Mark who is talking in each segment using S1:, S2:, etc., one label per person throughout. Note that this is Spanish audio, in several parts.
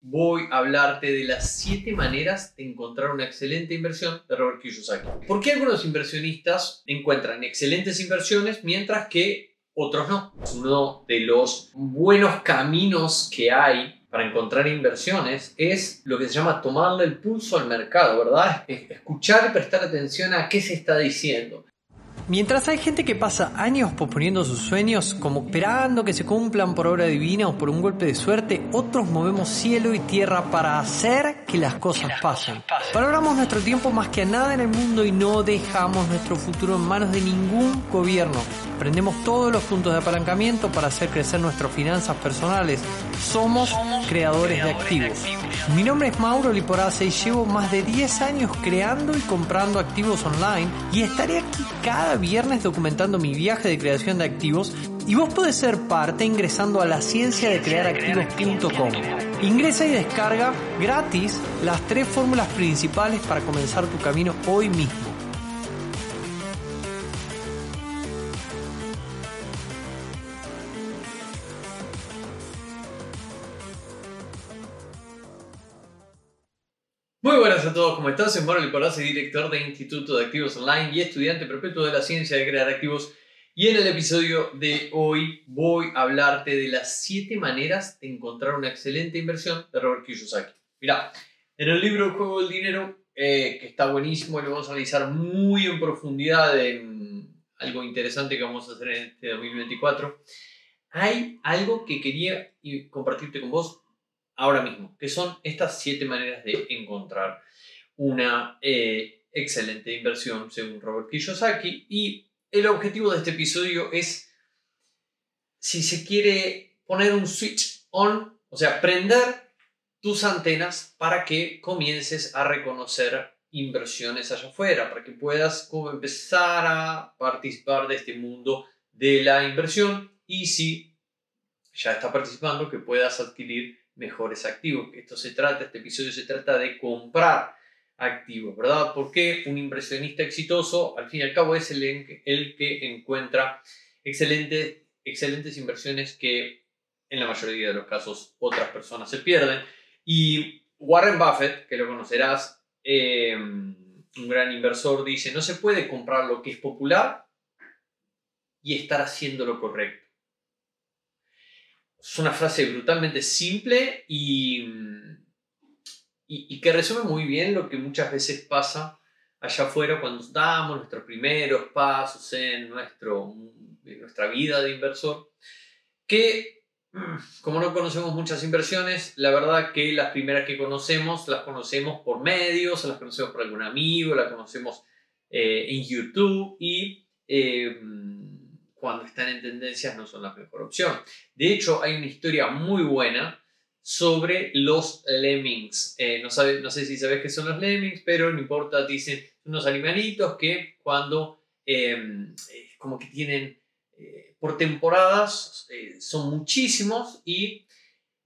S1: voy a hablarte de las 7 maneras de encontrar una excelente inversión de Robert Kiyosaki. ¿Por qué algunos inversionistas encuentran excelentes inversiones mientras que otros no? Uno de los buenos caminos que hay para encontrar inversiones es lo que se llama tomarle el pulso al mercado, ¿verdad? Escuchar y prestar atención a qué se está diciendo.
S2: Mientras hay gente que pasa años posponiendo sus sueños, como esperando que se cumplan por obra divina o por un golpe de suerte, otros movemos cielo y tierra para hacer que las cosas pasen. Valoramos nuestro tiempo más que a nada en el mundo y no dejamos nuestro futuro en manos de ningún gobierno. Prendemos todos los puntos de apalancamiento para hacer crecer nuestras finanzas personales. Somos, creadores, de, activos. Mi nombre es Mauro Liporace y llevo más de 10 años creando y comprando activos online y estaré aquí cada viernes documentando mi viaje de creación de activos y vos podés ser parte ingresando a la ciencia de crear activos.com. Ingresa y descarga gratis las tres fórmulas principales para comenzar tu camino hoy mismo.
S1: Buenas a todos, ¿cómo están? Soy Mauro Liporace, director de Instituto de Activos Online y estudiante perpetuo de la ciencia de crear activos. Y en el episodio de hoy voy a hablarte de las 7 maneras de encontrar una excelente inversión de Robert Kiyosaki. Mira, en el libro juego del dinero, eh, que está buenísimo, lo vamos a analizar muy en profundidad en algo interesante que vamos a hacer en este 2024. Hay algo que quería compartirte con vos ahora mismo, que son estas siete maneras de encontrar una eh, excelente inversión según Robert Kiyosaki. Y el objetivo de este episodio es, si se quiere poner un switch on, o sea, prender tus antenas para que comiences a reconocer inversiones allá afuera, para que puedas empezar a participar de este mundo de la inversión y si ya estás participando, que puedas adquirir mejores activos. Esto se trata, este episodio se trata de comprar activos, ¿verdad? Porque un inversionista exitoso, al fin y al cabo, es el, el que encuentra excelentes, excelentes inversiones que en la mayoría de los casos otras personas se pierden. Y Warren Buffett, que lo conocerás, em, un gran inversor, dice, no se puede comprar lo que es popular y estar haciendo lo correcto. Es una frase brutalmente simple y, y, que resume muy bien lo que muchas veces pasa allá afuera cuando damos nuestros primeros pasos en, nuestro, nuestra vida de inversor, que como no conocemos muchas inversiones, la verdad que las primeras que conocemos las conocemos por medios, las conocemos por algún amigo, las conocemos eh, en YouTube y eh, cuando están en tendencias no son la mejor opción. De hecho, hay una historia muy buena sobre los lemmings. Eh, no, no sé si sabes qué son los lemmings, pero no importa, dicen unos animalitos que cuando em, eh, como que tienen eh, por temporadas son muchísimos y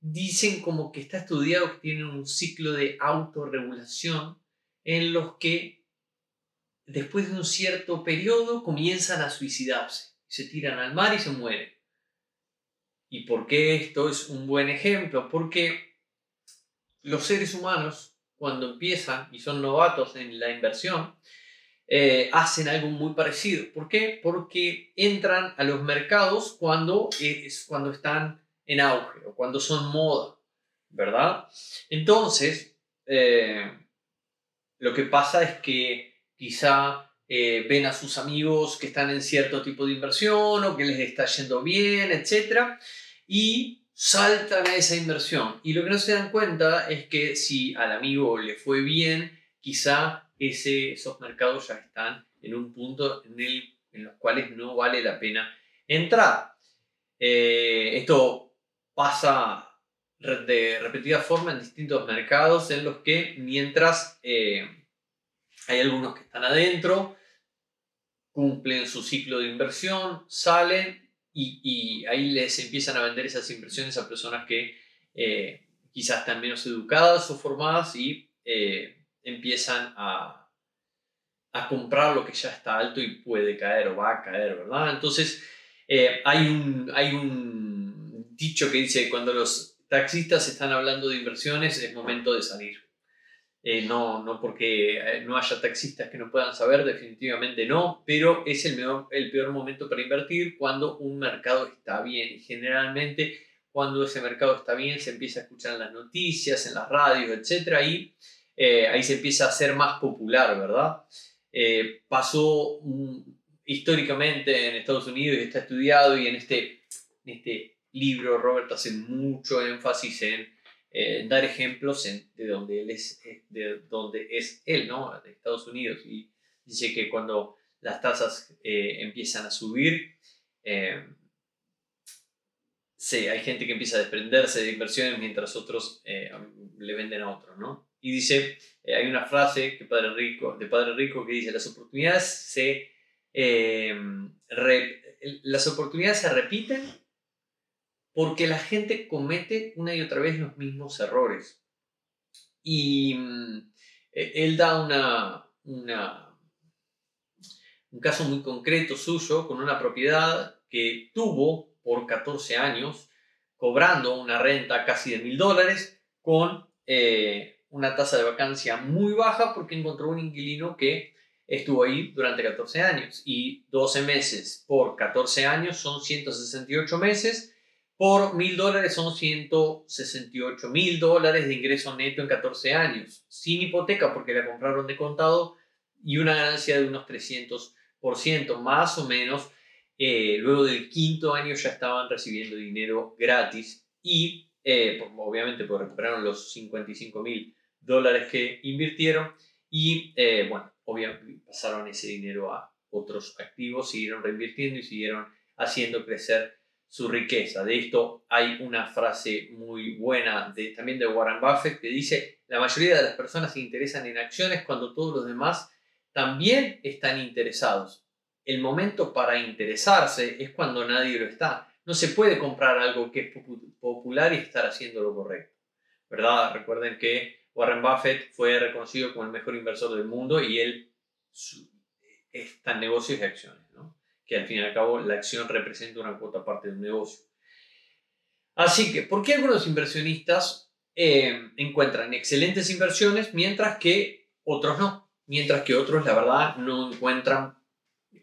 S1: dicen como que está estudiado que tienen un ciclo de autorregulación en los que después de un cierto periodo comienzan a suicidarse se tiran al mar y se mueren. ¿Y por qué esto es un buen ejemplo? Porque los seres humanos, cuando empiezan y son novatos en la inversión, eh, hacen algo muy parecido. ¿Por qué? Porque entran a los mercados cuando, es, cuando están en auge o cuando son moda, ¿verdad? Entonces, eh, lo que pasa es que quizá eh, ven a sus amigos que están en cierto tipo de inversión o que les está yendo bien, etc. Y saltan a esa inversión. Y lo que no se dan cuenta es que si al amigo le fue bien, quizá ese, esos mercados ya están en un punto en, el, los cuales no vale la pena entrar. Eh, esto pasa de repetida forma en distintos mercados en los que mientras eh, hay algunos que están adentro, cumplen su ciclo de inversión, salen y, ahí les empiezan a vender esas inversiones a personas que eh, quizás están menos educadas o formadas y eh, empiezan a, comprar lo que ya está alto y puede caer o va a caer, ¿verdad? Entonces, eh, hay, un, hay un dicho que dice, cuando los taxistas están hablando de inversiones, es momento de salir. Eh, no, no porque eh, no haya taxistas que no puedan saber, definitivamente no, pero es el, el peor momento para invertir cuando un mercado está bien. Generalmente cuando ese mercado está bien se empieza a escuchar en las noticias, en las radios, etc. Y eh, ahí se empieza a hacer más popular, ¿verdad? pasó históricamente en Estados Unidos y está estudiado y en este, este libro Robert hace mucho énfasis en eh, dar ejemplos de, donde él es, eh, de donde es él, ¿no? De Estados Unidos. Y dice que cuando las tasas eh, empiezan a subir, sí, hay gente que empieza a desprenderse de inversiones mientras otros le venden a otros, ¿no? Y dice, hay una frase que padre Rico, de Padre Rico que dice, las oportunidades se, las oportunidades se repiten porque la gente comete una y otra vez los mismos errores. Y mm, e, él da una, un caso muy concreto suyo con una propiedad que tuvo por 14 años, cobrando una renta casi de mil dólares, con eh, una tasa de vacancia muy baja porque encontró un inquilino que estuvo ahí durante 14 años. Y 12 meses por 14 años son 168 meses por mil dólares son 168 mil dólares de ingreso neto en 14 años, sin hipoteca porque la compraron de contado y una ganancia de unos 300%, más o menos. Eh, luego del quinto año ya estaban recibiendo dinero gratis y eh, obviamente pues recuperaron los 55 mil dólares que invirtieron y eh, bueno, obviamente pasaron ese dinero a otros activos, siguieron reinvirtiendo y siguieron haciendo crecer su riqueza. De esto hay una frase muy buena de, también de Warren Buffett que dice, la mayoría de las personas se interesan en acciones cuando todos los demás también están interesados. El momento para interesarse es cuando nadie lo está. No se puede comprar algo que es popular y estar haciendo lo correcto. ¿Verdad? Recuerden que Warren Buffett fue reconocido como el mejor inversor del mundo y él está en negocios y acciones. Que al fin y al cabo la acción representa una cuota parte de un negocio. Así que, ¿por qué algunos inversionistas eh, encuentran excelentes inversiones mientras que otros no? Mientras que otros, la verdad, no encuentran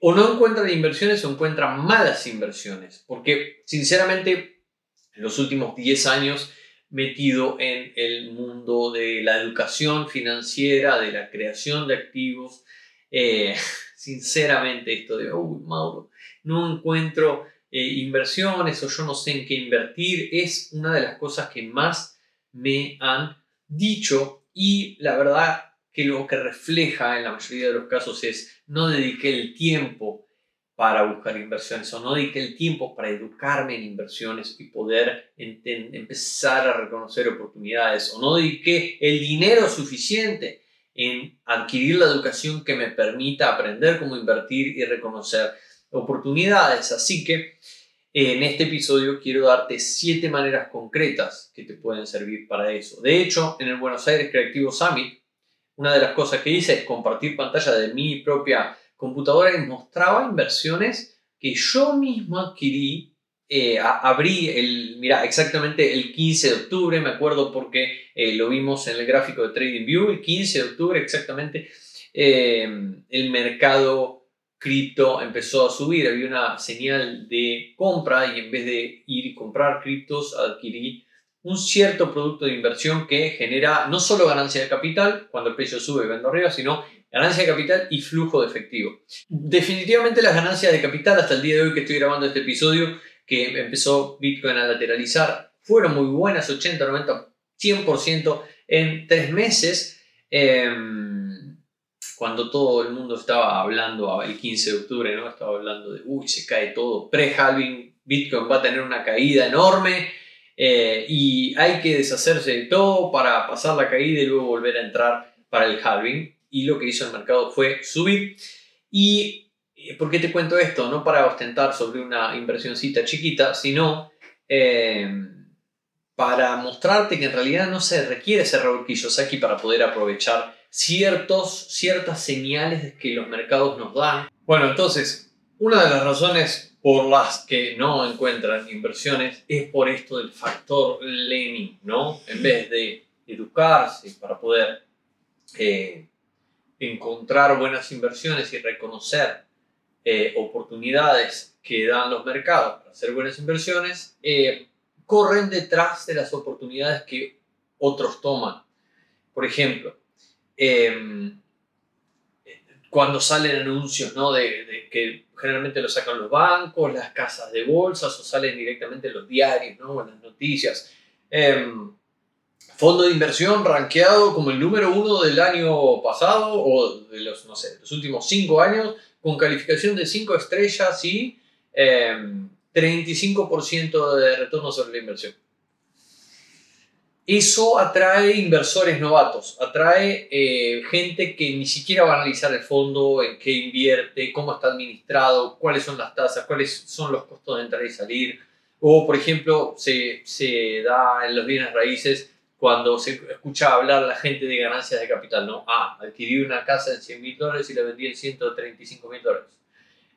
S1: o no encuentran inversiones o encuentran malas inversiones. Porque, sinceramente, en los últimos 10 años metido en el mundo de la educación financiera, de la creación de activos, eh, sinceramente esto de, uy, Mauro, no encuentro eh, inversiones o yo no sé en qué invertir, es una de las cosas que más me han dicho y la verdad que lo que refleja en la mayoría de los casos es no dediqué el tiempo para buscar inversiones o no dediqué el tiempo para educarme en inversiones y poder empezar a reconocer oportunidades o no dediqué el dinero suficiente en adquirir la educación que me permita aprender cómo invertir y reconocer oportunidades. Así que en este episodio quiero darte siete maneras concretas que te pueden servir para eso. De hecho, en el Buenos Aires Creativo Summit, una de las cosas que hice es compartir pantalla de mi propia computadora y mostraba inversiones que yo mismo adquirí eh, abrí el, mira, exactamente el 15 de octubre, me acuerdo porque eh, lo vimos en el gráfico de TradingView, el 15 de octubre exactamente, eh, el mercado cripto empezó a subir, había una señal de compra y en vez de ir y comprar criptos, adquirí un cierto producto de inversión que genera no solo ganancia de capital, cuando el precio sube y vendo arriba, sino ganancia de capital y flujo de efectivo. Definitivamente las ganancias de capital hasta el día de hoy que estoy grabando este episodio que empezó Bitcoin a lateralizar fueron muy buenas, 80, 90, 100% en tres meses, em, cuando todo el mundo estaba hablando, el 15 de octubre, ¿no? estaba hablando de, uy, se cae todo, pre-halving, Bitcoin va a tener una caída enorme eh, y hay que deshacerse de todo para pasar la caída y luego volver a entrar para el halving. Y lo que hizo el mercado fue subir. Y ¿Por qué te cuento esto? No para ostentar sobre una inversioncita chiquita, sino eh, para mostrarte que en realidad no se requiere ser Robert Kiyosaki para poder aprovechar ciertos, ciertas señales que los mercados nos dan. Bueno, entonces, una de las razones por las que no encuentran inversiones es por esto del factor Lenin, ¿no? En vez de educarse para poder eh, encontrar buenas inversiones y reconocer eh, oportunidades que dan los mercados para hacer buenas inversiones, eh, corren detrás de las oportunidades que otros toman. Por ejemplo, em, cuando salen anuncios ¿no? de, que generalmente lo sacan los bancos, las casas de bolsas o salen directamente los diarios ¿no? en las noticias. Em, fondo de inversión rankeado como el número uno del año pasado o de los, no sé, los últimos cinco años con calificación de cinco estrellas y 35% em, de retorno sobre la inversión. Eso atrae inversores novatos, atrae eh, gente que ni siquiera va a analizar el fondo, en qué invierte, cómo está administrado, cuáles son las tasas, cuáles son los costos de entrar y salir. O, por ejemplo, se, se da en los bienes raíces cuando se escucha hablar la gente de ganancias de capital, ¿no? Ah, adquirí una casa en 100 mil dólares y la vendí en 135 mil dólares.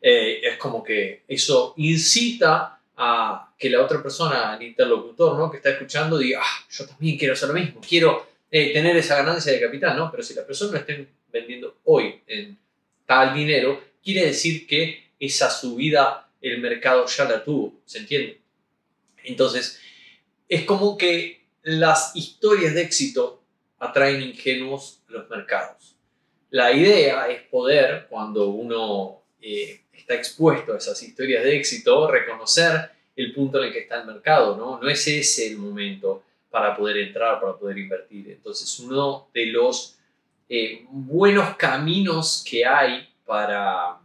S1: Eh, es como que eso incita a que la otra persona, el interlocutor, ¿no? Que está escuchando, diga, ah, yo también quiero hacer lo mismo, quiero eh, tener esa ganancia de capital, ¿no? Pero si la persona lo está vendiendo hoy en tal dinero, quiere decir que esa subida el mercado ya la tuvo, ¿se entiende? Entonces, es como que las historias de éxito atraen ingenuos a los mercados. La idea es poder, cuando uno eh, está expuesto a esas historias de éxito, reconocer el punto en el que está el mercado, ¿no? No es ese el momento para poder entrar, para poder invertir. Entonces, uno de los eh, buenos caminos que hay para,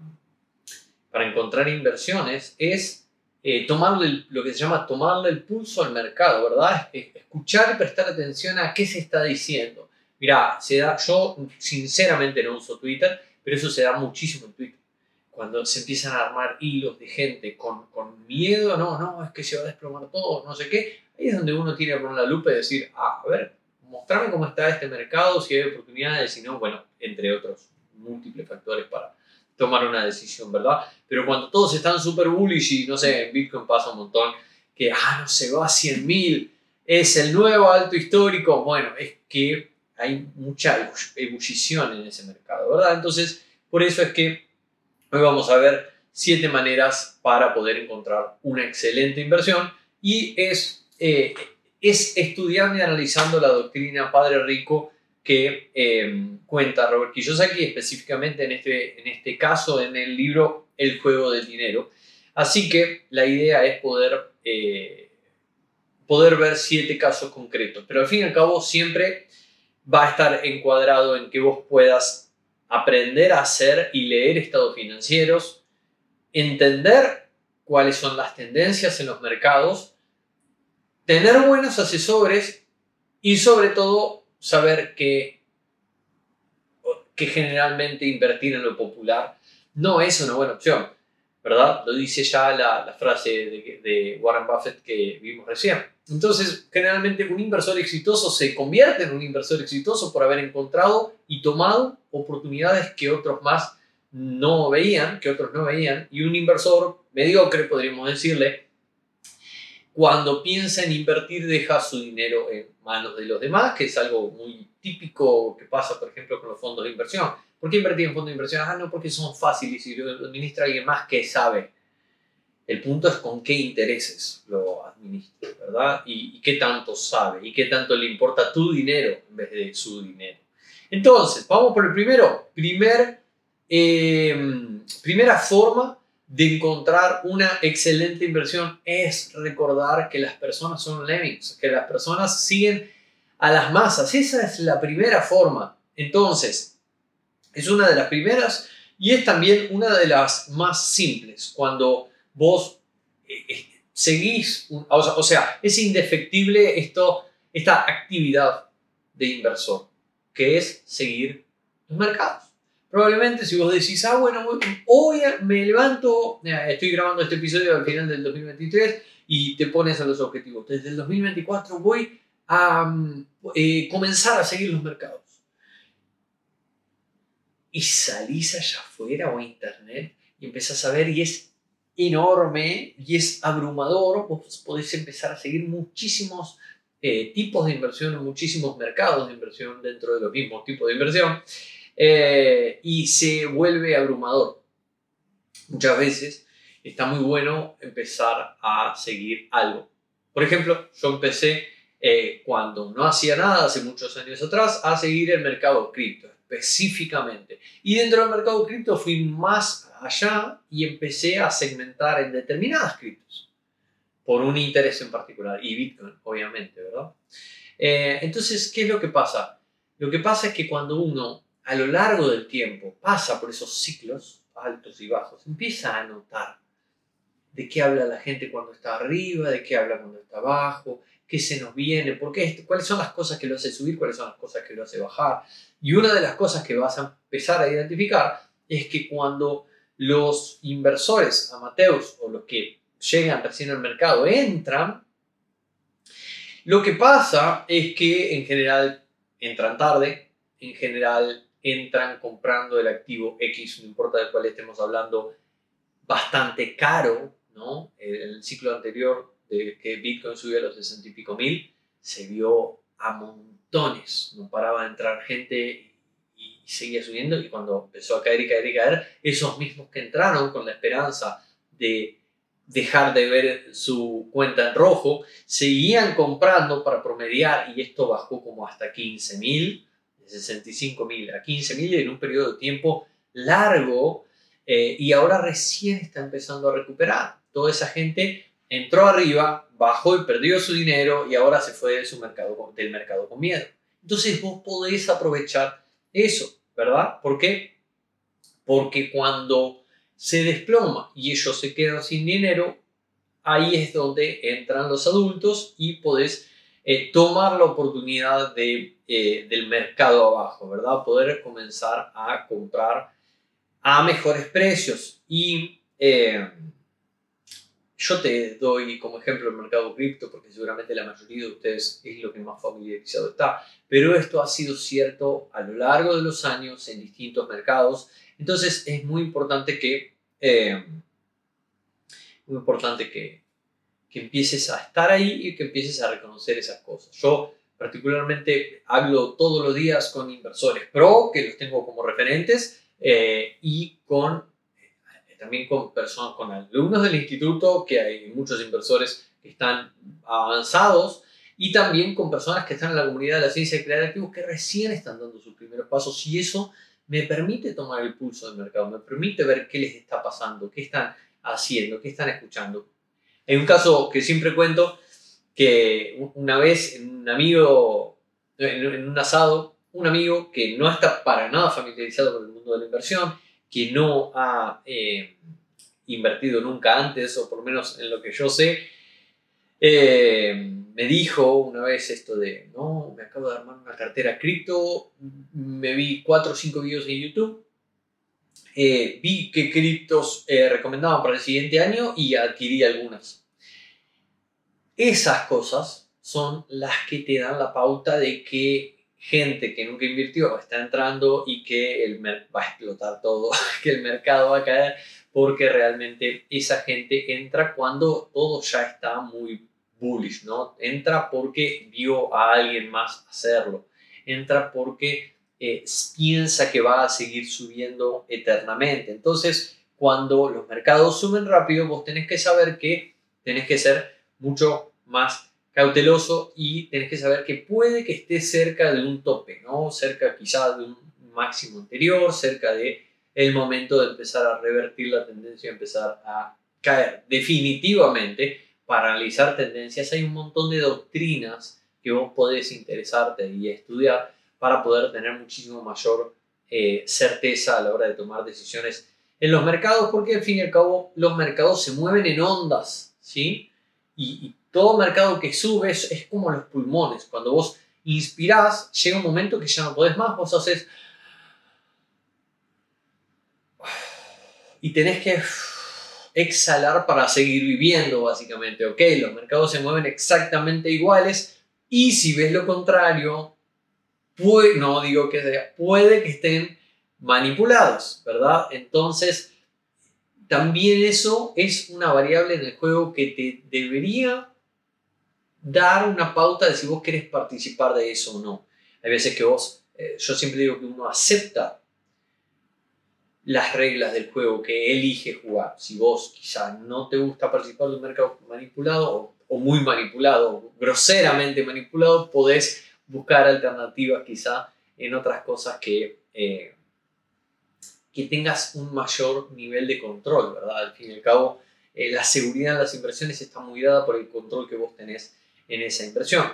S1: para encontrar inversiones es eh, tomarle lo que se llama tomarle el pulso al mercado, ¿verdad? Escuchar y prestar atención a qué se está diciendo. Mira, se da, yo sinceramente no uso Twitter, pero eso se da muchísimo en Twitter cuando se empiezan a armar hilos de gente con, con, miedo, no, no, es que se va a desplomar todo, no sé qué, ahí es donde uno tiene que poner la lupa y decir, ah, a ver, mostrame cómo está este mercado, si hay oportunidades, si no, bueno, entre otros múltiples factores para tomar una decisión, ¿verdad? Pero cuando todos están súper bullish y, no sé, en Bitcoin pasa un montón, que, ah, no se va a 100 mil, es el nuevo alto histórico, bueno, es que hay mucha ebullición en ese mercado, ¿verdad? Entonces, por eso es que Hoy vamos a ver siete maneras para poder encontrar una excelente inversión y es, eh, es estudiando y analizando la doctrina Padre Rico que em, cuenta Robert Kiyosaki, específicamente en este, en este caso en el libro El juego del dinero. Así que la idea es poder, eh, poder ver siete casos concretos, pero al fin y al cabo siempre va a estar encuadrado en que vos puedas aprender a hacer y leer estados financieros, entender cuáles son las tendencias en los mercados, tener buenos asesores y sobre todo saber que, que generalmente invertir en lo popular no es una buena opción, ¿verdad? Lo dice ya la, frase de, de Warren Buffett que vimos recién. Entonces, generalmente un inversor exitoso se convierte en un inversor exitoso por haber encontrado y tomado oportunidades que otros más no veían, que otros no veían, y un inversor mediocre, podríamos decirle, cuando piensa en invertir deja su dinero en manos de los demás, que es algo muy típico que pasa, por ejemplo, con los fondos de inversión. ¿Por qué invertir en fondos de inversión? Ah, no, porque son fáciles y lo administra alguien más que sabe. El punto es con qué intereses lo administra, ¿verdad? Y, qué tanto sabe y qué tanto le importa tu dinero en vez de su dinero. Entonces, vamos por el primero. Primer, em, primera forma de encontrar una excelente inversión es recordar que las personas son lemmings, que las personas siguen a las masas. Esa es la primera forma. Entonces, es una de las primeras y es también una de las más simples. Cuando vos eh, eh, seguís, o sea, es indefectible esto, esta actividad de inversor, que es seguir los mercados. Probablemente si vos decís, ah, bueno, hoy me levanto, estoy grabando este episodio al final del 2023 y te pones a los objetivos. Desde el 2024 voy a mm, eh, comenzar a seguir los mercados. Y salís allá afuera o a internet y empezás a ver y es enorme y es abrumador, vos podés empezar a seguir muchísimos eh, tipos de inversión, muchísimos mercados de inversión dentro de los mismos tipos de inversión eh, y se vuelve abrumador. Muchas veces está muy bueno empezar a seguir algo. Por ejemplo, yo empecé eh, cuando no hacía nada hace muchos años atrás a seguir el mercado cripto específicamente. Y dentro del mercado cripto fui más allá y empecé a segmentar en determinadas criptos por un interés en particular y Bitcoin, obviamente, ¿verdad? Eh, entonces, ¿qué es lo que pasa? Lo que pasa es que cuando uno a lo largo del tiempo pasa por esos ciclos altos y bajos, empieza a notar de qué habla la gente cuando está arriba, de qué habla cuando está abajo, qué se nos viene, por qué, cuáles son las cosas que lo hace subir, cuáles son las cosas que lo hace bajar. Y una de las cosas que vas a empezar a identificar es que cuando los inversores amateurs o los que llegan recién al mercado entran, lo que pasa es que en general entran tarde, en general entran comprando el activo X, no importa de cuál estemos hablando, bastante caro, ¿no? El ciclo anterior de que Bitcoin subió a los 60 y pico mil, se vio a montones, no paraba de entrar gente y seguía subiendo y cuando empezó a caer y caer y caer, esos mismos que entraron con la esperanza de dejar de ver su cuenta en rojo, seguían comprando para promediar y esto bajó como hasta 15 mil, de 65 mil a 15 mil en un periodo de tiempo largo eh, y ahora recién está empezando a recuperar. Toda esa gente entró arriba, bajó y perdió su dinero y ahora se fue de su mercado, del mercado con miedo. Entonces vos podés aprovechar eso, ¿verdad? ¿Por qué? Porque cuando se desploma y ellos se quedan sin dinero, ahí es donde entran los adultos y podés eh, tomar la oportunidad de, eh, del mercado abajo, ¿verdad? Poder comenzar a comprar a mejores precios. Y eh, yo te doy como ejemplo el mercado cripto porque seguramente la mayoría de ustedes es lo que más familiarizado está, pero esto ha sido cierto a lo largo de los años en distintos mercados, entonces es muy importante que, eh, muy importante que, que empieces a estar ahí y que empieces a reconocer esas cosas. Yo particularmente hablo todos los días con inversores pro, que los tengo como referentes, eh, y con también con personas, con alumnos del instituto, que hay muchos inversores que están avanzados, y también con personas que están en la comunidad de la ciencia de activos que recién están dando sus primeros pasos, y eso me permite tomar el pulso del mercado, me permite ver qué les está pasando, qué están haciendo, qué están escuchando. Hay un caso que siempre cuento, que una vez un amigo, en un asado, un amigo que no está para nada familiarizado con el mundo de la inversión, que no ha eh, invertido nunca antes, o por lo menos en lo que yo sé, eh, me dijo una vez esto de, no, me acabo de armar una cartera cripto, me vi cuatro o cinco videos en YouTube, eh, vi qué criptos recomendaban para el siguiente año y adquirí algunas. Esas cosas son las que te dan la pauta de que gente que nunca invirtió está entrando y que el va a explotar todo, que el mercado va a caer, porque realmente esa gente entra cuando todo ya está muy bullish, ¿no? Entra porque vio a alguien más hacerlo, entra porque eh, piensa que va a seguir subiendo eternamente. Entonces, cuando los mercados suben rápido, vos tenés que saber que tenés que ser mucho más cauteloso y tenés que saber que puede que esté cerca de un tope, ¿no? Cerca quizás de un máximo anterior, cerca de el momento de empezar a revertir la tendencia empezar a caer. Definitivamente, para analizar tendencias hay un montón de doctrinas que vos podés interesarte y estudiar para poder tener muchísimo mayor eh, certeza a la hora de tomar decisiones en los mercados, porque al fin y al cabo los mercados se mueven en ondas, ¿sí? y todo mercado que sube es, como los pulmones. Cuando vos inspirás, llega un momento que ya no podés más, vos haces... Y tenés que exhalar para seguir viviendo, básicamente. Ok, los mercados se mueven exactamente iguales y si ves lo contrario, no digo que sea, puede que estén manipulados, ¿verdad? Entonces, también eso es una variable en el juego que te debería dar una pauta de si vos querés participar de eso o no. Hay veces que vos, eh, yo siempre digo que uno acepta las reglas del juego que elige jugar. Si vos quizá no te gusta participar de un mercado manipulado o, muy manipulado, groseramente manipulado, podés buscar alternativas quizá en otras cosas que, eh, que tengas un mayor nivel de control, ¿verdad? Al fin y al cabo, eh, la seguridad en las inversiones está muy dada por el control que vos tenés en esa inversión.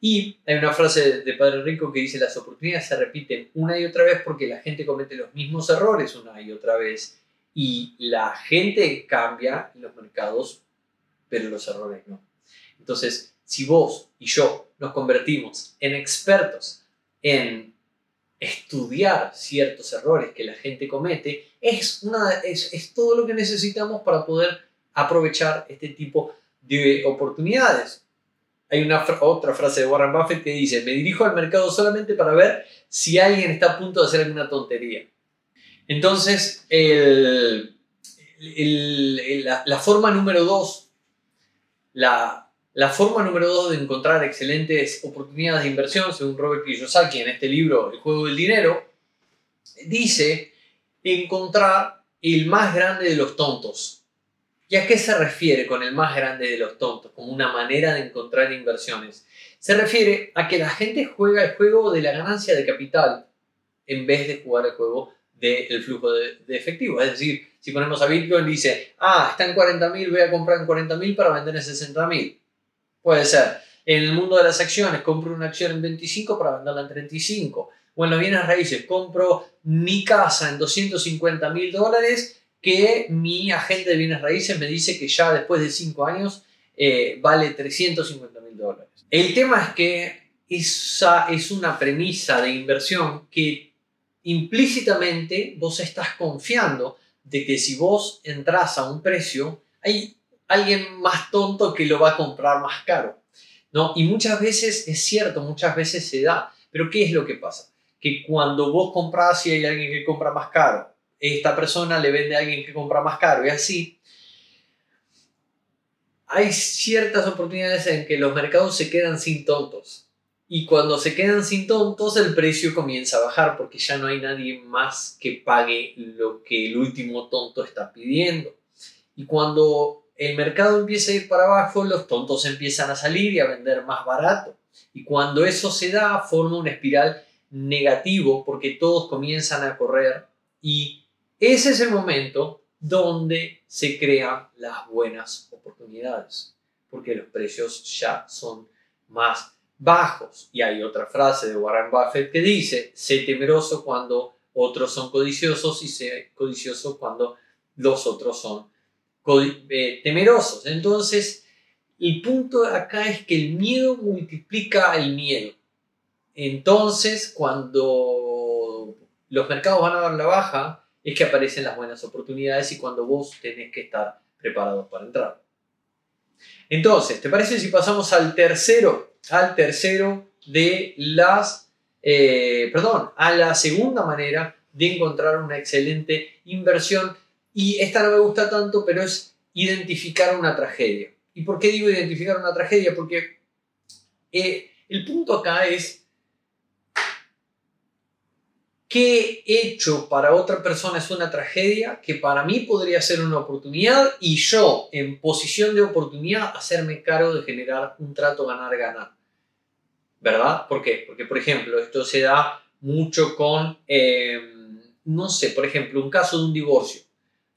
S1: Y hay una frase de Padre Rico que dice, las oportunidades se repiten una y otra vez porque la gente comete los mismos errores una y otra vez y la gente cambia en los mercados, pero los errores no. Entonces, si vos y yo nos convertimos en expertos en estudiar ciertos errores que la gente comete, es, una, es, es todo lo que necesitamos para poder aprovechar este tipo de oportunidades hay una otra frase de Warren Buffett que dice, me dirijo al mercado solamente para ver si alguien está a punto de hacer alguna tontería. Entonces, la, forma número dos, la, la forma número dos de encontrar excelentes oportunidades de inversión, según Robert Kiyosaki en este libro, El juego del dinero, dice encontrar el más grande de los tontos. ¿Y a qué se refiere con el más grande de los tontos, como una manera de encontrar inversiones? Se refiere a que la gente juega el juego de la ganancia de capital en vez de jugar el juego del flujo de, efectivo. Es decir, si ponemos a Bitcoin, dice, ah, está en 40.000, voy a comprar en 40.000 para vender en 60.000. Puede ser. En el mundo de las acciones, compro una acción en 25 para venderla en 35. O en los bienes raíces, compro mi casa en 250.000 dólares que mi agente de bienes raíces me dice que ya después de 5 años eh, vale 350 mil dólares. El tema es que esa es una premisa de inversión que implícitamente vos estás confiando de que si vos entras a un precio, hay alguien más tonto que lo va a comprar más caro. ¿no? Y muchas veces es cierto, muchas veces se da. Pero ¿qué es lo que pasa? Que cuando vos compras y hay alguien que compra más caro, esta persona le vende a alguien que compra más caro y así. Hay ciertas oportunidades en que los mercados se quedan sin tontos. Y cuando se quedan sin tontos, el precio comienza a bajar porque ya no hay nadie más que pague lo que el último tonto está pidiendo. Y cuando el mercado empieza a ir para abajo, los tontos empiezan a salir y a vender más barato. Y cuando eso se da, forma una espiral negativo porque todos comienzan a correr y ese es el momento donde se crean las buenas oportunidades, porque los precios ya son más bajos. Y hay otra frase de Warren Buffett que dice, sé temeroso cuando otros son codiciosos y sé codicioso cuando los otros son eh, temerosos. Entonces, el punto acá es que el miedo multiplica el miedo. Entonces, cuando los mercados van a dar la baja, es que aparecen las buenas oportunidades y cuando vos tenés que estar preparados para entrar. Entonces, ¿te parece si pasamos al tercero? Al tercero de las, eh, perdón, a la segunda manera de encontrar una excelente inversión. Y esta no me gusta tanto, pero es identificar una tragedia. ¿Y por qué digo identificar una tragedia? Porque eh, el punto acá es qué hecho para otra persona es una tragedia que para mí podría ser una oportunidad y yo en posición de oportunidad hacerme cargo de generar un trato ganar-ganar. ¿Verdad? ¿Por qué? Porque, por ejemplo, esto se da mucho con, em, no sé, por ejemplo, un caso de un divorcio.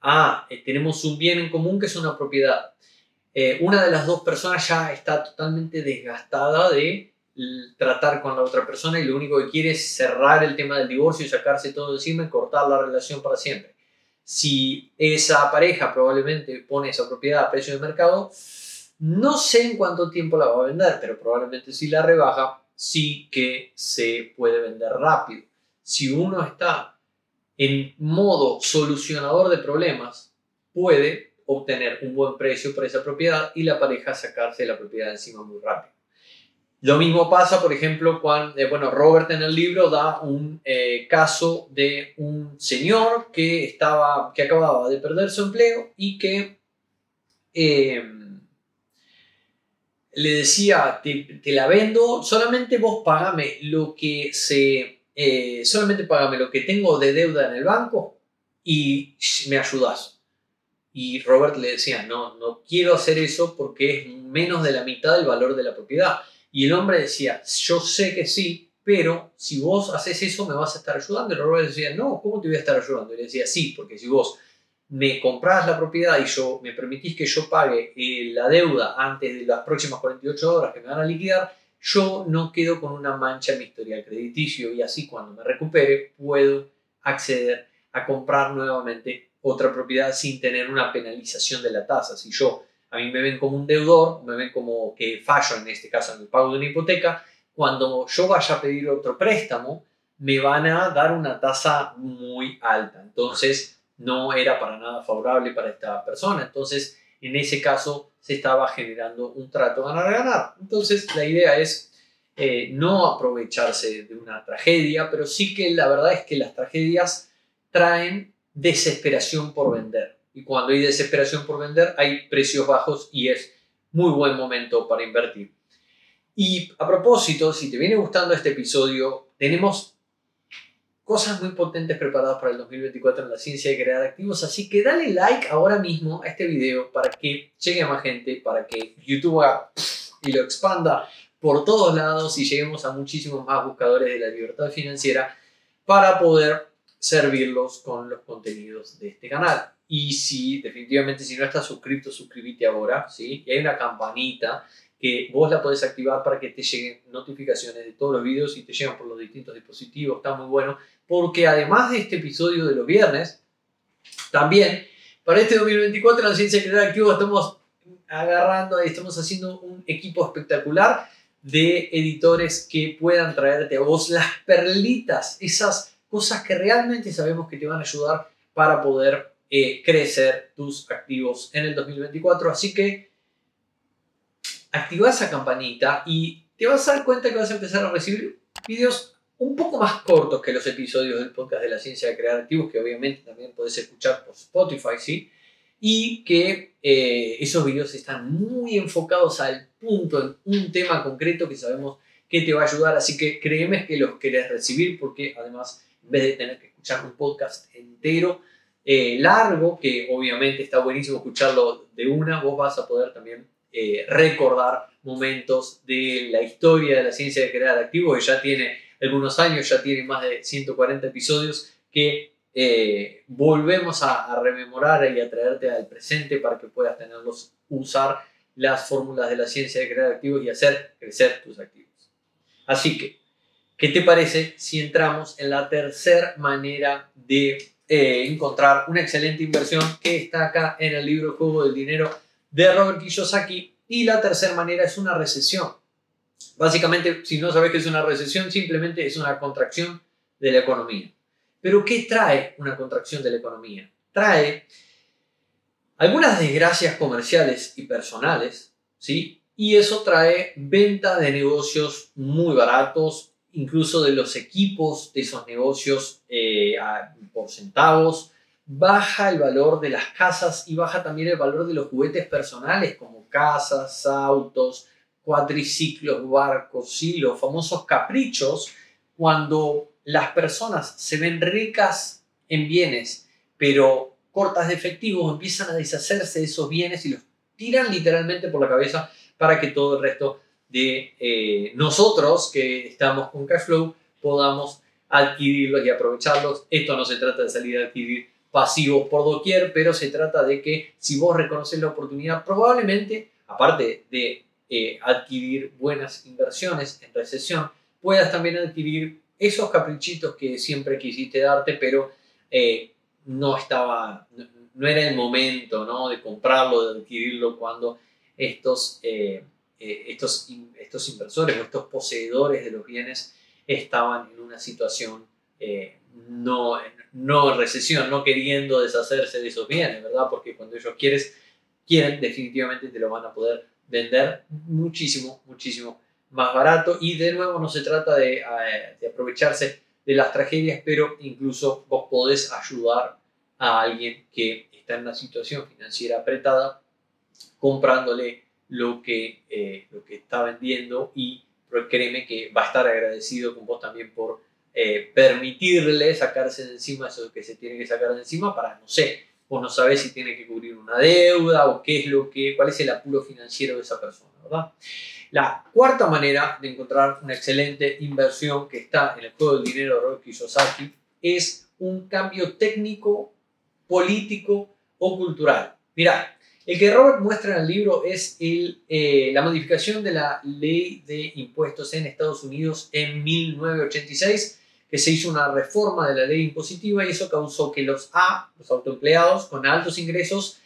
S1: Ah, eh, tenemos un bien en común que es una propiedad. Eh, una de las dos personas ya está totalmente desgastada de tratar con la otra persona y lo único que quiere es cerrar el tema del divorcio y sacarse todo encima y cortar la relación para siempre. Si esa pareja probablemente pone esa propiedad a precio de mercado, no sé en cuánto tiempo la va a vender, pero probablemente si la rebaja, sí que se puede vender rápido. Si uno está en modo solucionador de problemas, puede obtener un buen precio por esa propiedad y la pareja sacarse la propiedad encima muy rápido. Lo mismo pasa, por ejemplo, cuando, eh, bueno, Robert en el libro da un eh, caso de un señor que, estaba, que acababa de perder su empleo y que em, le decía, te, te, la vendo, solamente vos pagame lo que se, eh, solamente pagame lo que tengo de deuda en el banco y me ayudas. Y Robert le decía, no, no quiero hacer eso porque es menos de la mitad del valor de la propiedad. Y el hombre decía, yo sé que sí, pero si vos haces eso me vas a estar ayudando. Y Robert decía, no, ¿cómo te voy a estar ayudando? Y le decía, sí, porque si vos me comprás la propiedad y yo me permitís que yo pague eh, la deuda antes de las próximas 48 horas que me van a liquidar, yo no quedo con una mancha en mi historial crediticio y así cuando me recupere puedo acceder a comprar nuevamente otra propiedad sin tener una penalización de la tasa. Si yo a mí me ven como un deudor, me ven como que fallo en este caso en el pago de una hipoteca, cuando yo vaya a pedir otro préstamo, me van a dar una tasa muy alta. Entonces, no era para nada favorable para esta persona. Entonces, en ese caso, se estaba generando un trato ganar-ganar. Entonces, la idea es eh, no aprovecharse de una tragedia, pero sí que la verdad es que las tragedias traen desesperación por vender. Y cuando hay desesperación por vender, hay precios bajos y es muy buen momento para invertir. Y a propósito, si te viene gustando este episodio, tenemos cosas muy potentes preparadas para el 2024 en la ciencia de crear activos, así que dale like ahora mismo a este video para que llegue a más gente, para que YouTube lo expanda por todos lados y lleguemos a muchísimos más buscadores de la libertad financiera para poder servirlos con los contenidos de este canal. Y si definitivamente si no estás suscrito, suscríbete ahora, ¿sí? Y hay una campanita que vos la podés activar para que te lleguen notificaciones de todos los videos y te llegan por los distintos dispositivos. Está muy bueno porque además de este episodio de los viernes, también para este 2024 en la Ciencia Crear Activo estamos agarrando, estamos haciendo un equipo espectacular de editores que puedan traerte a vos las perlitas, esas cosas que realmente sabemos que te van a ayudar para poder eh, crecer tus activos en el 2024. Así que activa esa campanita y te vas a dar cuenta que vas a empezar a recibir videos un poco más cortos que los episodios del podcast de la ciencia de crear activos, que obviamente también puedes escuchar por Spotify, ¿sí? Y que eh, esos videos están muy enfocados al punto, en un tema concreto que sabemos que te va a ayudar, así que créeme que los querés recibir porque además, en vez de tener que escuchar un podcast entero, eh, largo, que obviamente está buenísimo escucharlo de una, vos vas a poder también eh, recordar momentos de la historia de la ciencia de crear activos, que ya tiene algunos años, ya tiene más de 140 episodios que eh, volvemos a, rememorar y a traerte al presente para que puedas tenerlos, usar las fórmulas de la ciencia de crear activos y hacer crecer tus activos. Así que, ¿qué te parece si entramos en la tercera manera de eh, encontrar una excelente inversión que está acá en el libro Juego del Dinero de Robert Kiyosaki. Y la tercera manera es una recesión. Básicamente, si no sabes qué es una recesión, simplemente es una contracción de la economía. Pero ¿qué trae una contracción de la economía? Trae algunas desgracias comerciales y personales, ¿sí? Y eso trae venta de negocios muy baratos, incluso de los equipos de esos negocios eh, por centavos, baja el valor de las casas y baja también el valor de los juguetes personales como casas, autos, cuatriciclos, barcos, sí, los famosos caprichos, cuando las personas se ven ricas en bienes, pero cortas de efectivos, empiezan a deshacerse de esos bienes y los tiran literalmente por la cabeza para que todo el resto de eh, nosotros que estamos con Cashflow podamos adquirirlos y aprovecharlos. Esto no se trata de salir a adquirir pasivos por doquier, pero se trata de que si vos reconoces la oportunidad, probablemente, aparte de eh, adquirir buenas inversiones en recesión, puedas también adquirir esos caprichitos que siempre quisiste darte, pero eh, no estaba, no, era el momento ¿no? de comprarlo, de adquirirlo cuando estos eh, estos, estos inversores o estos poseedores de los bienes estaban en una situación no, no recesión, no queriendo deshacerse de esos bienes, ¿verdad? Porque cuando ellos quieres, quieren, definitivamente te lo van a poder vender muchísimo, muchísimo más barato y de nuevo no se trata de, de aprovecharse de las tragedias, pero incluso vos podés ayudar a alguien que está en una situación financiera apretada comprándole lo que, eh, lo que está vendiendo y créeme que va a estar agradecido con vos también por eh, permitirle sacarse de encima eso que se tiene que sacar de encima para, no sé, vos no sabés si tiene que cubrir una deuda o qué es lo que, cuál es el apuro financiero de esa persona, ¿verdad? La cuarta manera de encontrar una excelente inversión que está en el juego del dinero de Robert Kiyosaki es un cambio técnico, político o cultural. Mira, el que Robert muestra en el libro es el, eh, la modificación de la ley de impuestos en Estados Unidos en 1986, que se hizo una reforma de la ley impositiva y eso causó que los A, los autoempleados con altos ingresos,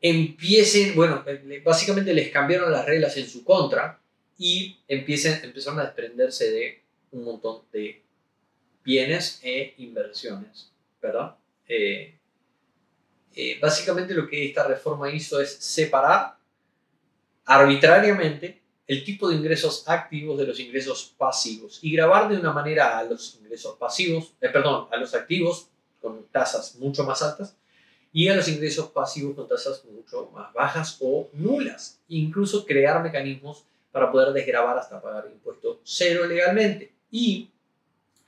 S1: empiecen, bueno, básicamente les cambiaron las reglas en su contra y empiecen, empezaron a desprenderse de un montón de bienes e inversiones, ¿verdad? Eh, eh, básicamente lo que esta reforma hizo es separar arbitrariamente el tipo de ingresos activos de los ingresos pasivos y grabar de una manera a los ingresos pasivos, eh, perdón, a los activos con tasas mucho más altas y a los ingresos pasivos con tasas mucho más bajas o nulas. Incluso crear mecanismos para poder desgrabar hasta pagar impuesto cero legalmente. Y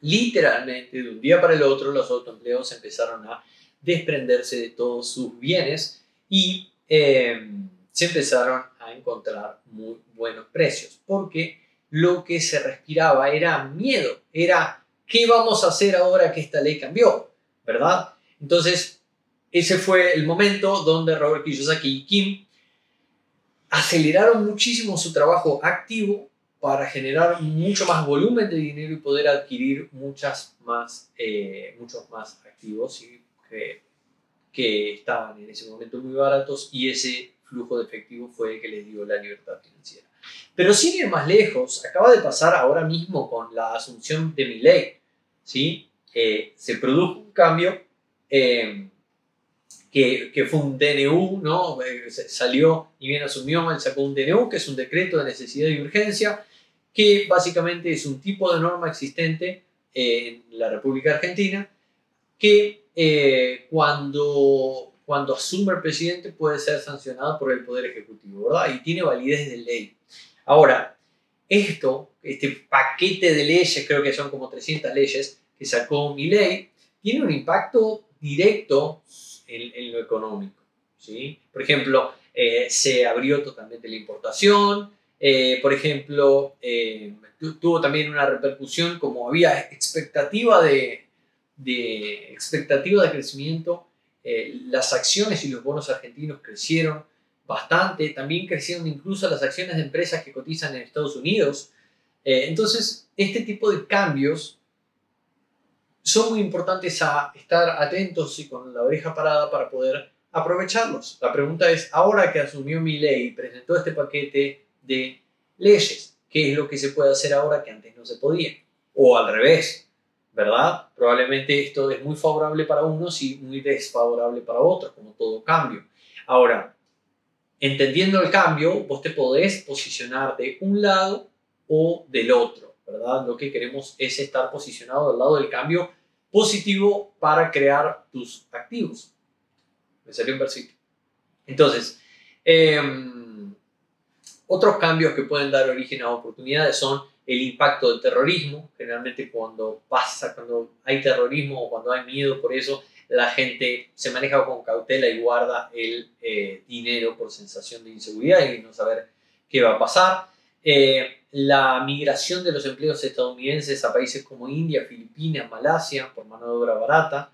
S1: literalmente de un día para el otro los autoempleados empezaron a desprenderse de todos sus bienes y em, se empezaron a encontrar muy buenos precios, porque lo que se respiraba era miedo, era ¿qué vamos a hacer ahora que esta ley cambió? ¿Verdad? Entonces, ese fue el momento donde Robert Kiyosaki y Kim aceleraron muchísimo su trabajo activo para generar mucho más volumen de dinero y poder adquirir muchas más, eh, muchos más activos y que, estaban en ese momento muy baratos y ese flujo de efectivo fue el que les dio la libertad financiera. Pero sin ir más lejos, acaba de pasar ahora mismo con la asunción de mi ley, ¿sí? Eh, se produjo un cambio eh, que, que, fue un DNU, ¿no? Eh, salió y bien asumió, él sacó un DNU, que es un decreto de necesidad y urgencia, que básicamente es un tipo de norma existente en la República Argentina que eh, cuando, cuando asume el presidente puede ser sancionado por el Poder Ejecutivo, ¿verdad? Y tiene validez de ley. Ahora, esto, este paquete de leyes, creo que son como 300 leyes que sacó mi ley, tiene un impacto directo en, lo económico. ¿sí? Por ejemplo, eh, se abrió totalmente la importación, eh, por ejemplo, tuvo también una repercusión como había expectativa de, de expectativa de crecimiento, eh, las acciones y los bonos argentinos crecieron bastante, también crecieron incluso las acciones de empresas que cotizan en Estados Unidos. Eh, entonces, este tipo de cambios son muy importantes a estar atentos y con la oreja parada para poder aprovecharlos. La pregunta es, ahora que asumió mi ley y presentó este paquete de leyes, ¿qué es lo que se puede hacer ahora que antes no se podía? O al revés, ¿verdad? Probablemente esto es muy favorable para unos y muy desfavorable para otros, como todo cambio. Ahora, entendiendo el cambio, vos te podés posicionar de un lado o del otro, ¿verdad? Lo que queremos es estar posicionado del lado del cambio positivo para crear tus activos. Me salió un versito. Entonces, em, otros cambios que pueden dar origen a oportunidades son el impacto del terrorismo. Generalmente cuando pasa, cuando hay terrorismo o cuando hay miedo por eso, la gente se maneja con cautela y guarda el eh, dinero por sensación de inseguridad y no saber qué va a pasar. Eh, la migración de los empleos estadounidenses a países como India, Filipinas, Malasia por mano de obra barata.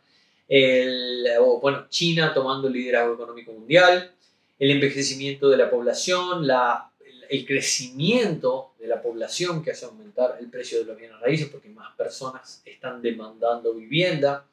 S1: El, bueno, China tomando liderazgo económico mundial. El envejecimiento de la población, la el crecimiento de la población que hace aumentar el precio de los bienes raíces porque más personas están demandando vivienda.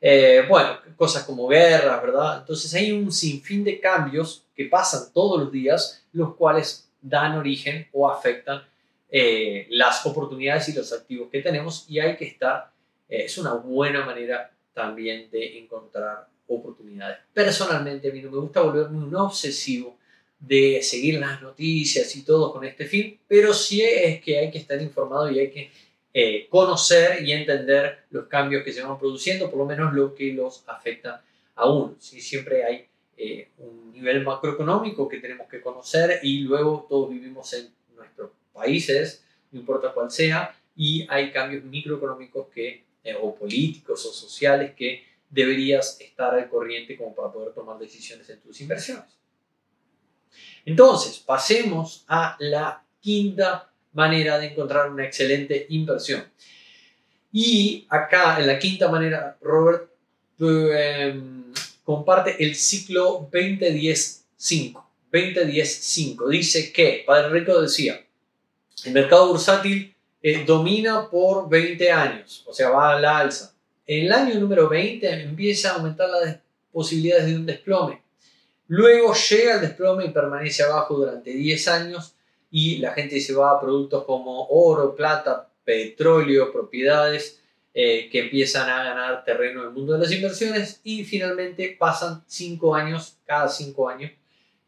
S1: Eh, bueno, cosas como guerras, ¿verdad? Entonces hay un sinfín de cambios que pasan todos los días, los cuales dan origen o afectan eh, las oportunidades y los activos que tenemos y hay que estar, eh, es una buena manera también de encontrar oportunidades. Personalmente a mí no me gusta volverme un obsesivo de seguir las noticias y todo con este fin, pero sí es que hay que estar informado y hay que eh, conocer y entender los cambios que se van produciendo, por lo menos lo que los afecta a uno. ¿sí? Siempre hay eh, un nivel macroeconómico que tenemos que conocer y luego todos vivimos en nuestros países, no importa cuál sea, y hay cambios microeconómicos que, eh, o políticos o sociales que deberías estar al corriente como para poder tomar decisiones en tus inversiones. Entonces, pasemos a la quinta manera de encontrar una excelente inversión. Y acá, en la quinta manera, Robert em, comparte el ciclo 2010-5. 2010-5. Dice que, Padre Rico decía, el mercado bursátil eh, domina por 20 años, o sea, va a la alza. En el año número 20 empieza a aumentar las posibilidades de un desplome. Luego llega el desplome y permanece abajo durante 10 años y la gente se va a productos como oro, plata, petróleo, propiedades eh, que empiezan a ganar terreno en el mundo de las inversiones y finalmente pasan 5 años, cada 5 años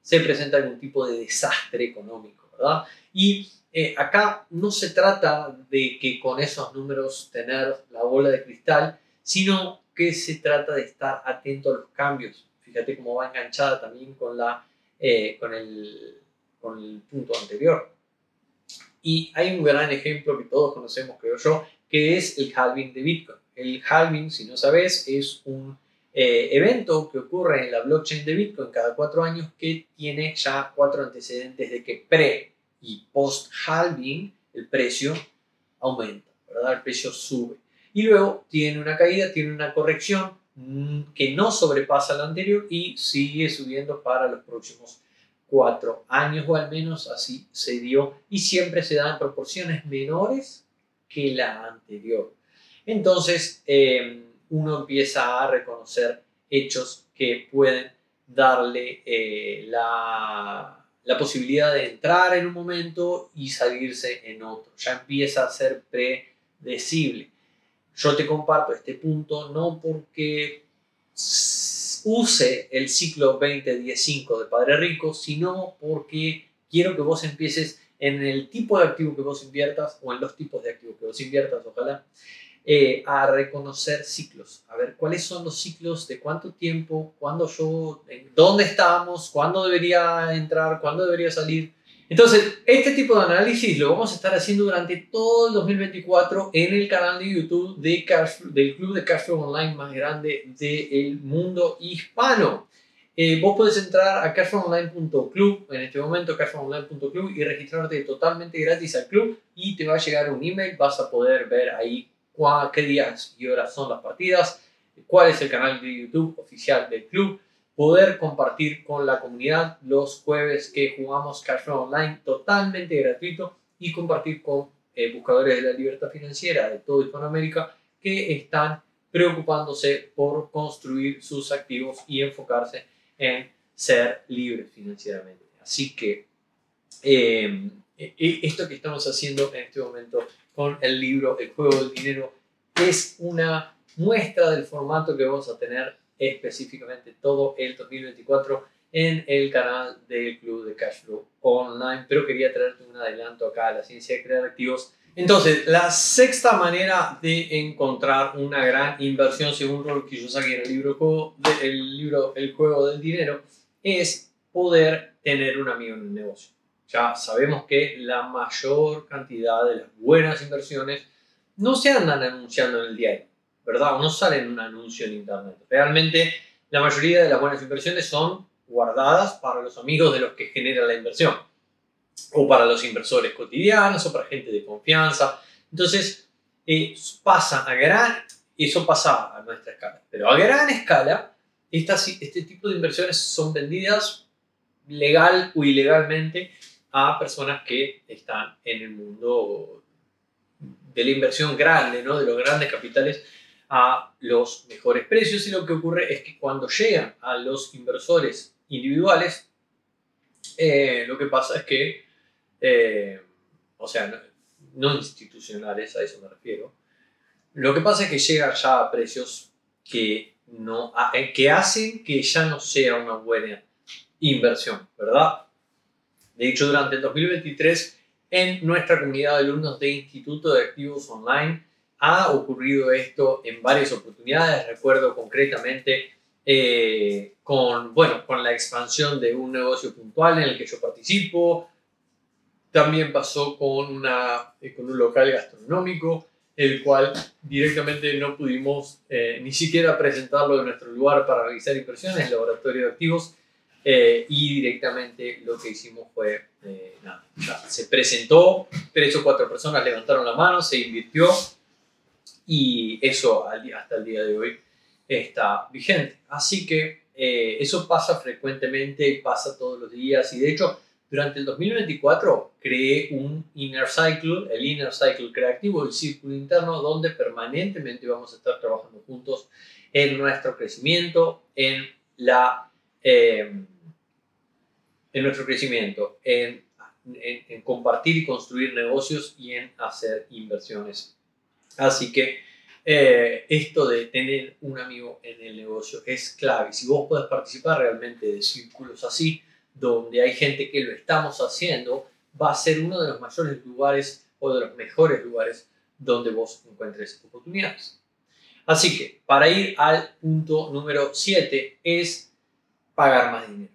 S1: se presenta algún tipo de desastre económico, ¿verdad? Y eh, acá no se trata de que con esos números tener la bola de cristal, sino que se trata de estar atento a los cambios. Fíjate cómo va enganchada también con, la, eh, con, el, con el punto anterior. Y hay un gran ejemplo que todos conocemos, creo yo, que es el halving de Bitcoin. El halving, si no sabes, es un eh, evento que ocurre en la blockchain de Bitcoin cada cuatro años que tiene ya cuatro antecedentes de que pre y post halving el precio aumenta, ¿verdad? El precio sube y luego tiene una caída, tiene una corrección que no sobrepasa la anterior y sigue subiendo para los próximos cuatro años o al menos así se dio y siempre se da en proporciones menores que la anterior. Entonces em, uno empieza a reconocer hechos que pueden darle eh, la, la posibilidad de entrar en un momento y salirse en otro. Ya empieza a ser predecible. Yo te comparto este punto no porque use el ciclo 20-10-5 de Padre Rico, sino porque quiero que vos empieces en el tipo de activo que vos inviertas o en los tipos de activos que vos inviertas, ojalá, eh, a reconocer ciclos, a ver cuáles son los ciclos, de cuánto tiempo, cuándo yo, en dónde estamos, cuándo debería entrar, cuándo debería salir, entonces, este tipo de análisis lo vamos a estar haciendo durante todo el 2024 en el canal de YouTube de del Club de Cashflow Online más grande del mundo hispano. Eh, vos podés entrar a cashflowonline.club, en este momento cashflowonline.club y registrarte totalmente gratis al club y te va a llegar un email, vas a poder ver ahí qué días y horas son las partidas, cuál es el canal de YouTube oficial del club poder compartir con la comunidad los jueves que jugamos Cashflow Online totalmente gratuito y compartir con eh, buscadores de la libertad financiera de todo Hispanoamérica que están preocupándose por construir sus activos y enfocarse en ser libres financieramente. Así que em, e, e, esto que estamos haciendo en este momento con el libro El juego del dinero es una muestra del formato que vamos a tener específicamente todo el 2024 en el canal del Club de Cashflow Online, pero quería traerte un adelanto acá a la ciencia de crear activos. Entonces, la sexta manera de encontrar una gran inversión, según Robert Kiyosaki en el libro, el libro El juego del dinero, es poder tener un amigo en el negocio. Ya sabemos que la mayor cantidad de las buenas inversiones no se andan anunciando en el diario ¿verdad? No sale en un anuncio en Internet. Realmente la mayoría de las buenas inversiones son guardadas para los amigos de los que generan la inversión, o para los inversores cotidianos, o para gente de confianza. Entonces, eh, pasa a gran, eso pasa a nuestra escala, pero a gran escala, estas, este tipo de inversiones son vendidas legal o ilegalmente a personas que están en el mundo de la inversión grande, ¿no? de los grandes capitales a los mejores precios y lo que ocurre es que cuando llegan a los inversores individuales, eh, lo que pasa es que, eh, o sea, no, institucionales, a eso me refiero, lo que pasa es que llegan ya a precios que, no, que hacen que ya no sea una buena inversión, ¿verdad? De hecho, durante el 2023, en nuestra comunidad de alumnos de Instituto de Activos Online, ha ocurrido esto en varias oportunidades. Recuerdo concretamente eh, con, bueno, con la expansión de un negocio puntual en el que yo participo. También pasó con, una, eh, con un local gastronómico, el cual directamente no pudimos eh, ni siquiera presentarlo en nuestro lugar para realizar inversiones, laboratorio de activos, y directamente lo que hicimos fue, nada, se presentó, tres o cuatro personas levantaron la mano, se invirtió, y eso hasta el día de hoy está vigente. Así que eh, eso pasa frecuentemente pasa todos los días y de hecho durante el 2024 creé un Inner Cycle, el Inner Cycle creativo, el círculo interno, donde permanentemente vamos a estar trabajando juntos en nuestro crecimiento, en la... Eh, en nuestro crecimiento, en, en compartir y construir negocios y en hacer inversiones Así que eh, esto de tener un amigo en el negocio es clave. Si vos podés participar realmente de círculos así, donde hay gente que lo estamos haciendo, va a ser uno de los mayores lugares o de los mejores lugares donde vos encuentres oportunidades. Así que para ir al punto número 7 es pagar más dinero.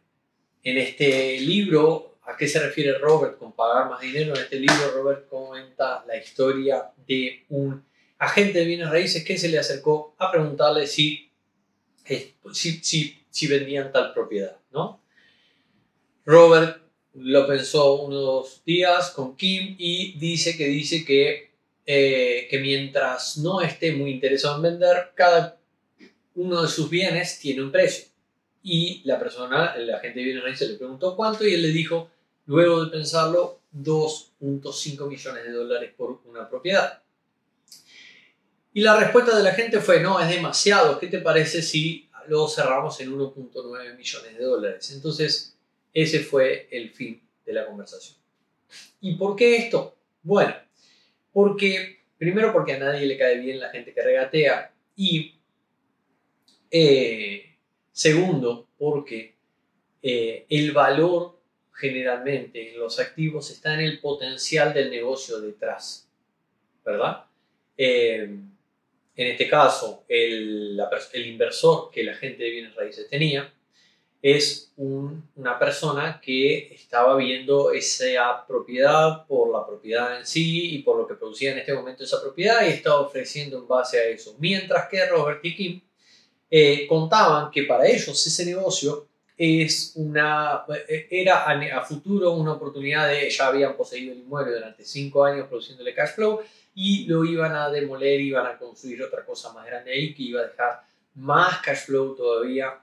S1: En este libro, ¿a qué se refiere Robert con pagar más dinero? En este libro Robert comenta la historia de un agente de bienes raíces que se le acercó a preguntarle si, eh, si, si, si vendían tal propiedad, ¿no? Robert lo pensó unos días con Kim y dice que dice que, eh, que mientras no esté muy interesado en vender, cada uno de sus bienes tiene un precio. Y la persona, el agente de bienes raíces, le preguntó cuánto y él le dijo, luego de pensarlo, 2.5 millones de dólares por una propiedad. Y la respuesta de la gente fue, no, es demasiado, ¿qué te parece si lo cerramos en 1.9 millones de dólares? Entonces, ese fue el fin de la conversación. ¿Y por qué esto? Bueno, porque, primero porque a nadie le cae bien la gente que regatea y, eh, segundo, porque eh, el valor generalmente en los activos está en el potencial del negocio detrás, ¿verdad? Eh, en este caso, el, el, inversor que la gente de bienes raíces tenía es una persona que estaba viendo esa propiedad por la propiedad en sí y por lo que producía en este momento esa propiedad y estaba ofreciendo en base a eso. Mientras que Robert y Kim eh, contaban que para ellos ese negocio es una, era a, a, futuro una oportunidad de, ya habían poseído el inmueble durante cinco años produciéndole cash flow y lo iban a demoler, iban a construir otra cosa más grande ahí que iba a dejar más cash flow todavía.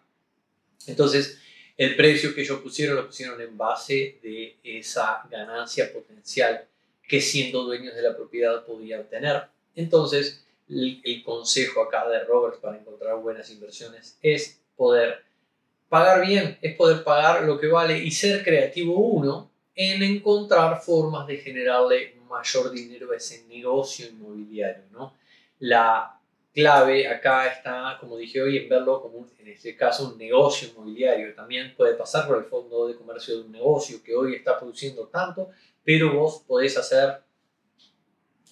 S1: Entonces, el precio que ellos pusieron lo pusieron en base de esa ganancia potencial que siendo dueños de la propiedad podían tener. Entonces, el, el consejo acá de Robert para encontrar buenas inversiones es poder pagar bien, es poder pagar lo que vale y ser creativo uno en encontrar formas de generarle mayor dinero a ese negocio inmobiliario. ¿no? La clave acá está, como dije hoy, en verlo como, en este caso, un negocio inmobiliario. También puede pasar por el fondo de comercio de un negocio que hoy está produciendo tanto, pero vos podés hacer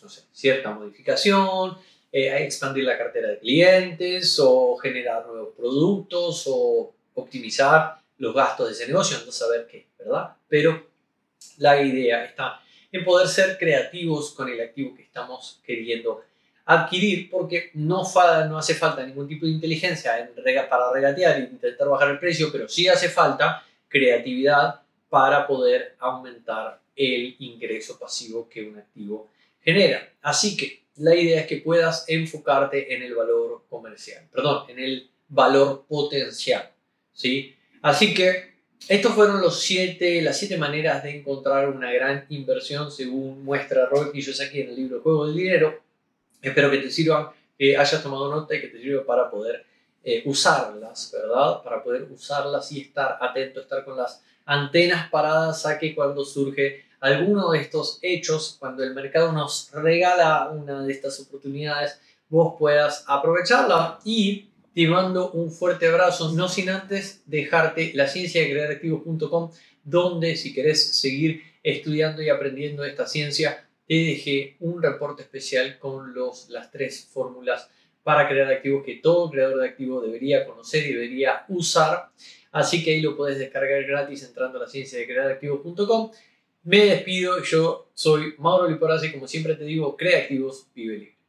S1: no sé, cierta modificación, eh, expandir la cartera de clientes o generar nuevos productos o optimizar los gastos de ese negocio, no saber qué, ¿verdad? Pero la idea está en poder ser creativos con el activo que estamos queriendo adquirir, porque no, no hace falta ningún tipo de inteligencia en para regatear e intentar bajar el precio, pero sí hace falta creatividad para poder aumentar el ingreso pasivo que un activo genera. Así que la idea es que puedas enfocarte en el valor comercial, perdón, en el valor potencial, ¿sí? Así que estos fueron los siete, las siete maneras de encontrar una gran inversión según muestra Robert aquí en el libro Juego del Dinero. Espero que te sirvan, que hayas tomado nota y que te sirva para poder eh, usarlas, ¿verdad? Para poder usarlas y estar atento, estar con las antenas paradas a que cuando surge alguno de estos hechos, cuando el mercado nos regala una de estas oportunidades, vos puedas aprovecharla y te mando un fuerte abrazo, no sin antes dejarte la ciencia de crear activos.com donde si querés seguir estudiando y aprendiendo esta ciencia, te dejé un reporte especial con los, las tres fórmulas para crear activos que todo creador de activos debería conocer y debería usar. Así que ahí lo puedes descargar gratis entrando a la ciencia de crear activos.com. Me despido, yo soy Mauro Liporazzi, como siempre te digo, crea activos, vive libre.